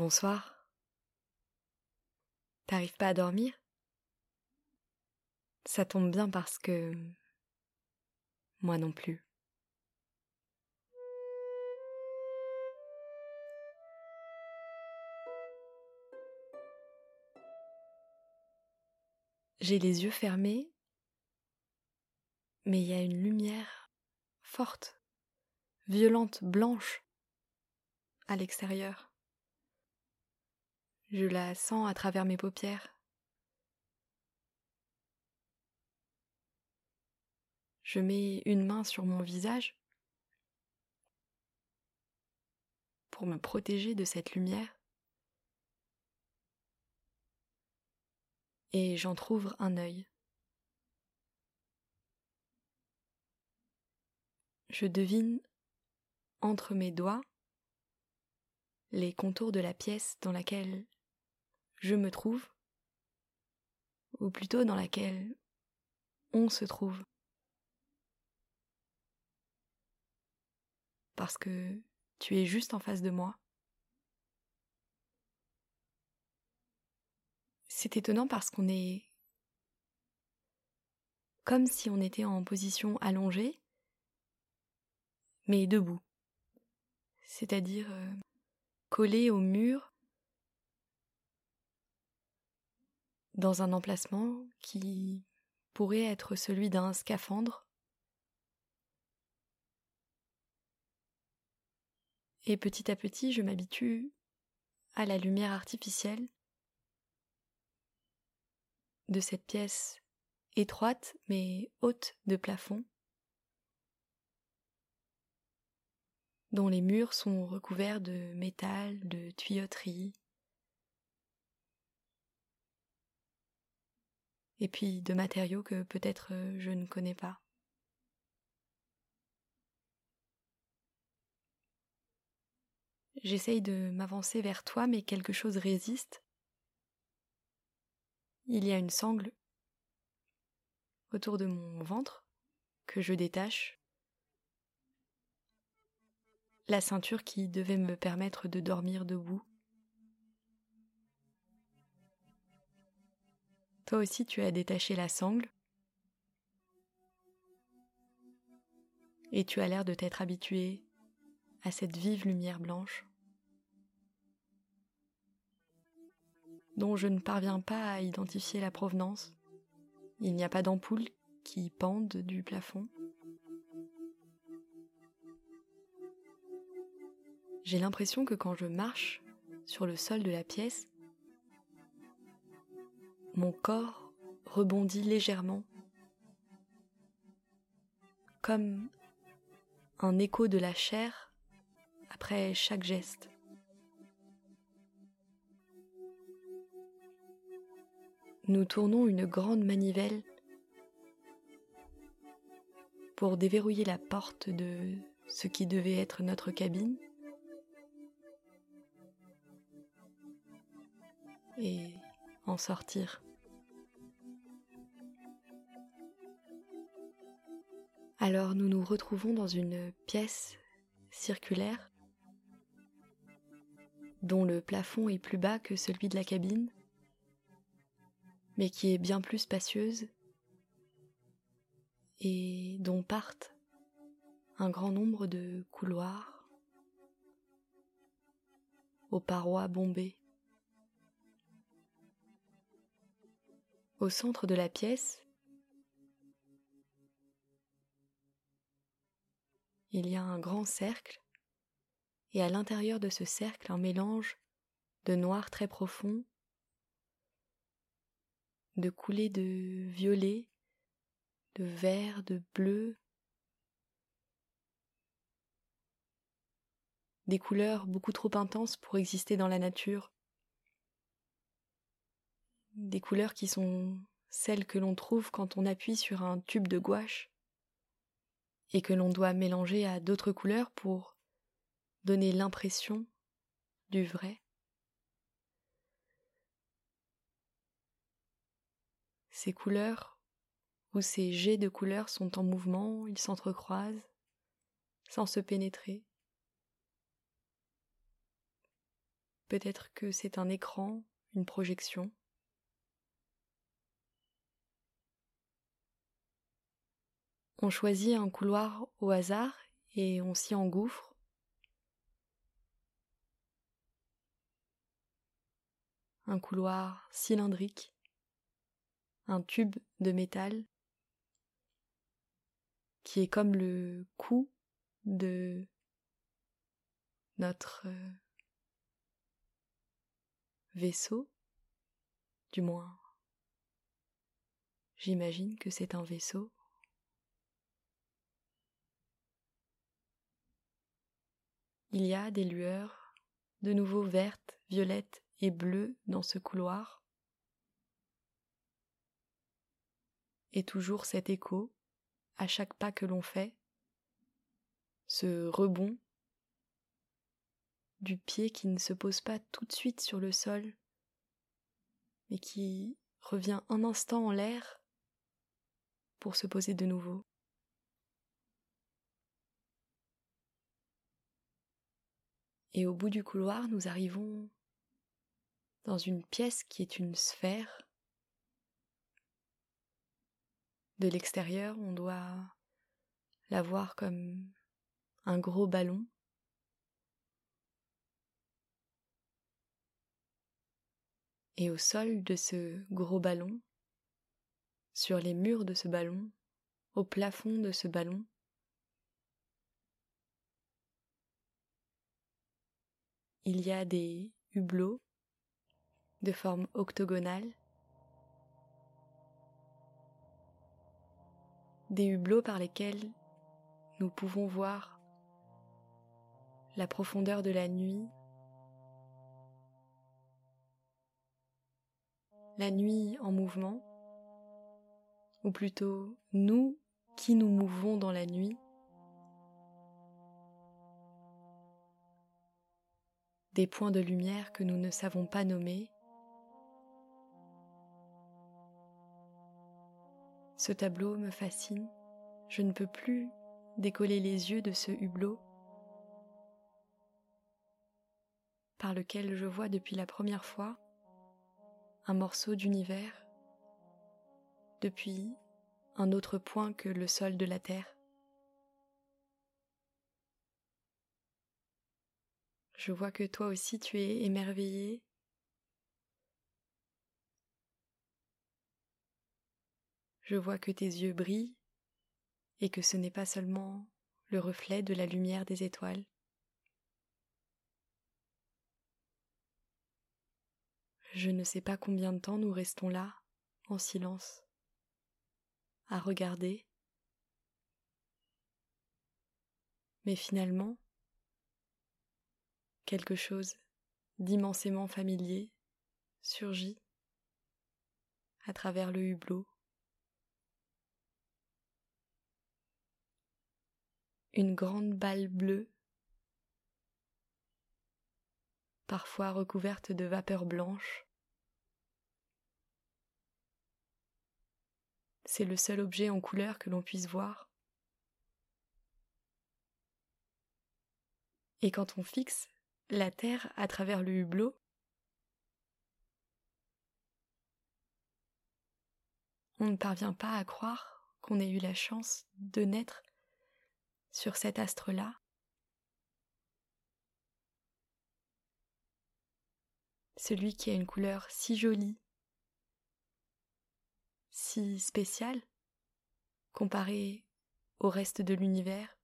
Bonsoir. T'arrives pas à dormir? Ça tombe bien parce que... Moi non plus. J'ai les yeux fermés, mais il y a une lumière forte, violente, blanche à l'extérieur. Je la sens à travers mes paupières. Je mets une main sur mon visage pour me protéger de cette lumière. et j'entr'ouvre un œil. Je devine entre mes doigts les contours de la pièce dans laquelle je me trouve, ou plutôt dans laquelle on se trouve. Parce que tu es juste en face de moi. C'est étonnant parce qu'on est comme si on était en position allongée, mais debout. C'est-à-dire euh, collé au mur dans un emplacement qui pourrait être celui d'un scaphandre. Et petit à petit, je m'habitue à la lumière artificielle de cette pièce étroite mais haute de plafond, dont les murs sont recouverts de métal, de tuyauterie, et puis de matériaux que peut-être je ne connais pas. J'essaye de m'avancer vers toi, mais quelque chose résiste il y a une sangle autour de mon ventre que je détache. La ceinture qui devait me permettre de dormir debout. Toi aussi tu as détaché la sangle. Et tu as l'air de t'être habitué à cette vive lumière blanche. dont je ne parviens pas à identifier la provenance. Il n'y a pas d'ampoule qui pendent du plafond. J'ai l'impression que quand je marche sur le sol de la pièce, mon corps rebondit légèrement, comme un écho de la chair après chaque geste. nous tournons une grande manivelle pour déverrouiller la porte de ce qui devait être notre cabine sortir. Alors nous nous retrouvons dans une pièce circulaire dont le plafond est plus bas que celui de la cabine mais qui est bien plus spacieuse et dont partent un grand nombre de couloirs aux parois bombées. Au centre de la pièce, il y a un grand cercle et à l'intérieur de ce cercle un mélange de noir très profond de coulées de violet, de vert, de bleu, des couleurs beaucoup trop intenses pour exister dans la nature, des couleurs qui sont celles que l'on trouve quand on appuie sur un tube de gouache et que l'on doit mélanger à d'autres couleurs pour donner l'impression du vrai. Ces couleurs ou ces jets de couleurs sont en mouvement, ils s'entrecroisent sans se pénétrer. peut-être que c'est un écran, une projection. On choisit un couloir au hasard et on s'y engouffre. Un couloir cylindrique, un tube de métal qui est comme le cou de notre euh, vaisseau, du moins j'imagine que c'est un vaisseau. Il y a des lueurs, de nouveau vertes, violettes et bleues dans ce couloir. Et toujours cet écho à chaque pas que l'on fait, ce rebond du pied qui ne se pose pas tout de suite sur le sol, mais qui revient un instant en l'air pour se poser de nouveau. Et au bout du couloir, nous arrivons dans une pièce qui est une sphère. De l'extérieur, on doit la voir comme un gros ballon. Et au sol de ce gros ballon, sur les murs de ce ballon, au plafond de ce ballon, il y a des hublots de forme octogonale, des hublots par lesquels nous pouvons voir la profondeur de la nuit, la nuit en mouvement, ou plutôt nous qui nous mouvons dans la nuit, des points de lumière que nous ne savons pas nommer. Ce tableau me fascine, je ne peux plus décoller les yeux de ce hublot par lequel je vois depuis la première fois un morceau d'univers depuis un autre point que le sol de la Terre. Je vois que toi aussi tu es émerveillé. Je vois que tes yeux brillent et que ce n'est pas seulement le reflet de la lumière des étoiles. Je ne sais pas combien de temps nous restons là, en silence, à regarder. Mais finalement, quelque chose d'immensément familier surgit à travers le hublot. Une grande balle bleue, parfois recouverte de vapeur blanche. C'est le seul objet en couleur que l'on puisse voir. Et quand on fixe la Terre à travers le hublot. On ne parvient pas à croire qu'on ait eu la chance de naître sur cet astre-là. Celui qui a une couleur si jolie, si spéciale, comparé au reste de l'univers.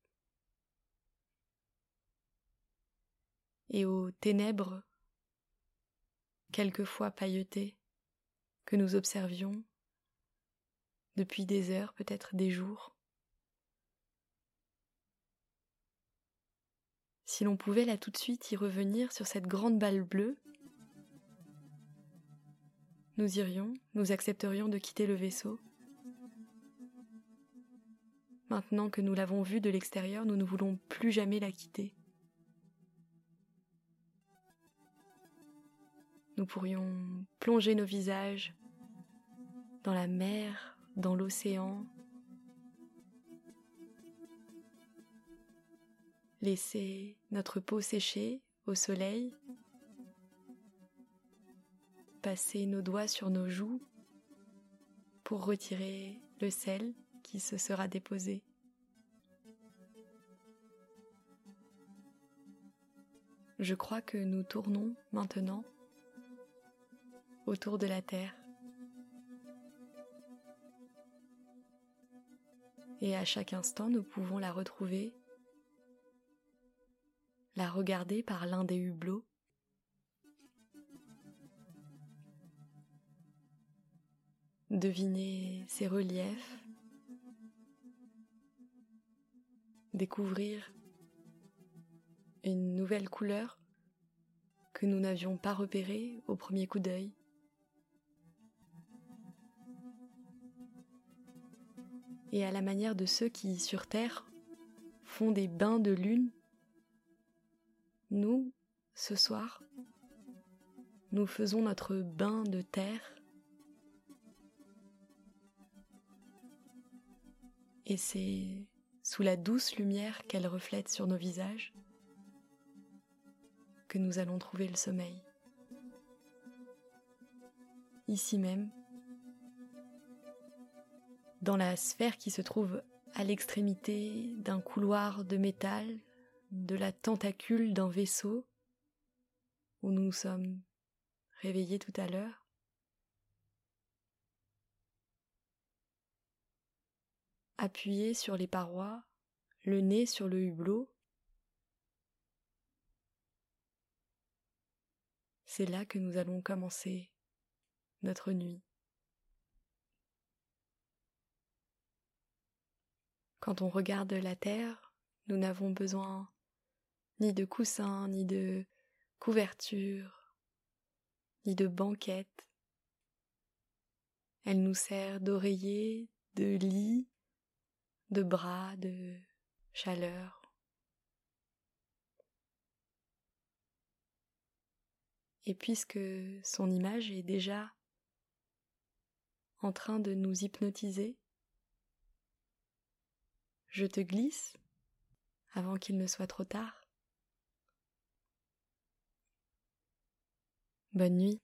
Et aux ténèbres, quelquefois pailletées, que nous observions depuis des heures, peut-être des jours. Si l'on pouvait là tout de suite y revenir sur cette grande balle bleue, nous irions, nous accepterions de quitter le vaisseau. Maintenant que nous l'avons vue de l'extérieur, nous ne voulons plus jamais la quitter. Nous pourrions plonger nos visages dans la mer, dans l'océan, laisser notre peau sécher au soleil passer nos doigts sur nos joues pour retirer le sel qui se sera déposé. Je crois que nous tournons maintenant autour de la Terre. Et à chaque instant, nous pouvons la retrouver, la regarder par l'un des hublots. Deviner ses reliefs, découvrir une nouvelle couleur que nous n'avions pas repérée au premier coup d'œil. Et à la manière de ceux qui, sur Terre, font des bains de lune, nous, ce soir, nous faisons notre bain de terre et c'est sous la douce lumière qu'elle reflète sur nos visages que nous allons trouver le sommeil. Ici même, dans la sphère qui se trouve à l'extrémité d'un couloir de métal, de la tentacule d'un vaisseau où nous nous sommes réveillés tout à l'heure. Appuyé sur les parois, le nez sur le hublot, c'est là que nous allons commencer notre nuit. Quand on regarde la terre, nous n'avons besoin ni de coussins, ni de couverture, ni de banquette. Elle nous sert d'oreiller, de lit, de bras, de chaleur. Et puisque son image est déjà en train de nous hypnotiser, je te glisse avant qu'il ne soit trop tard. Bonne nuit.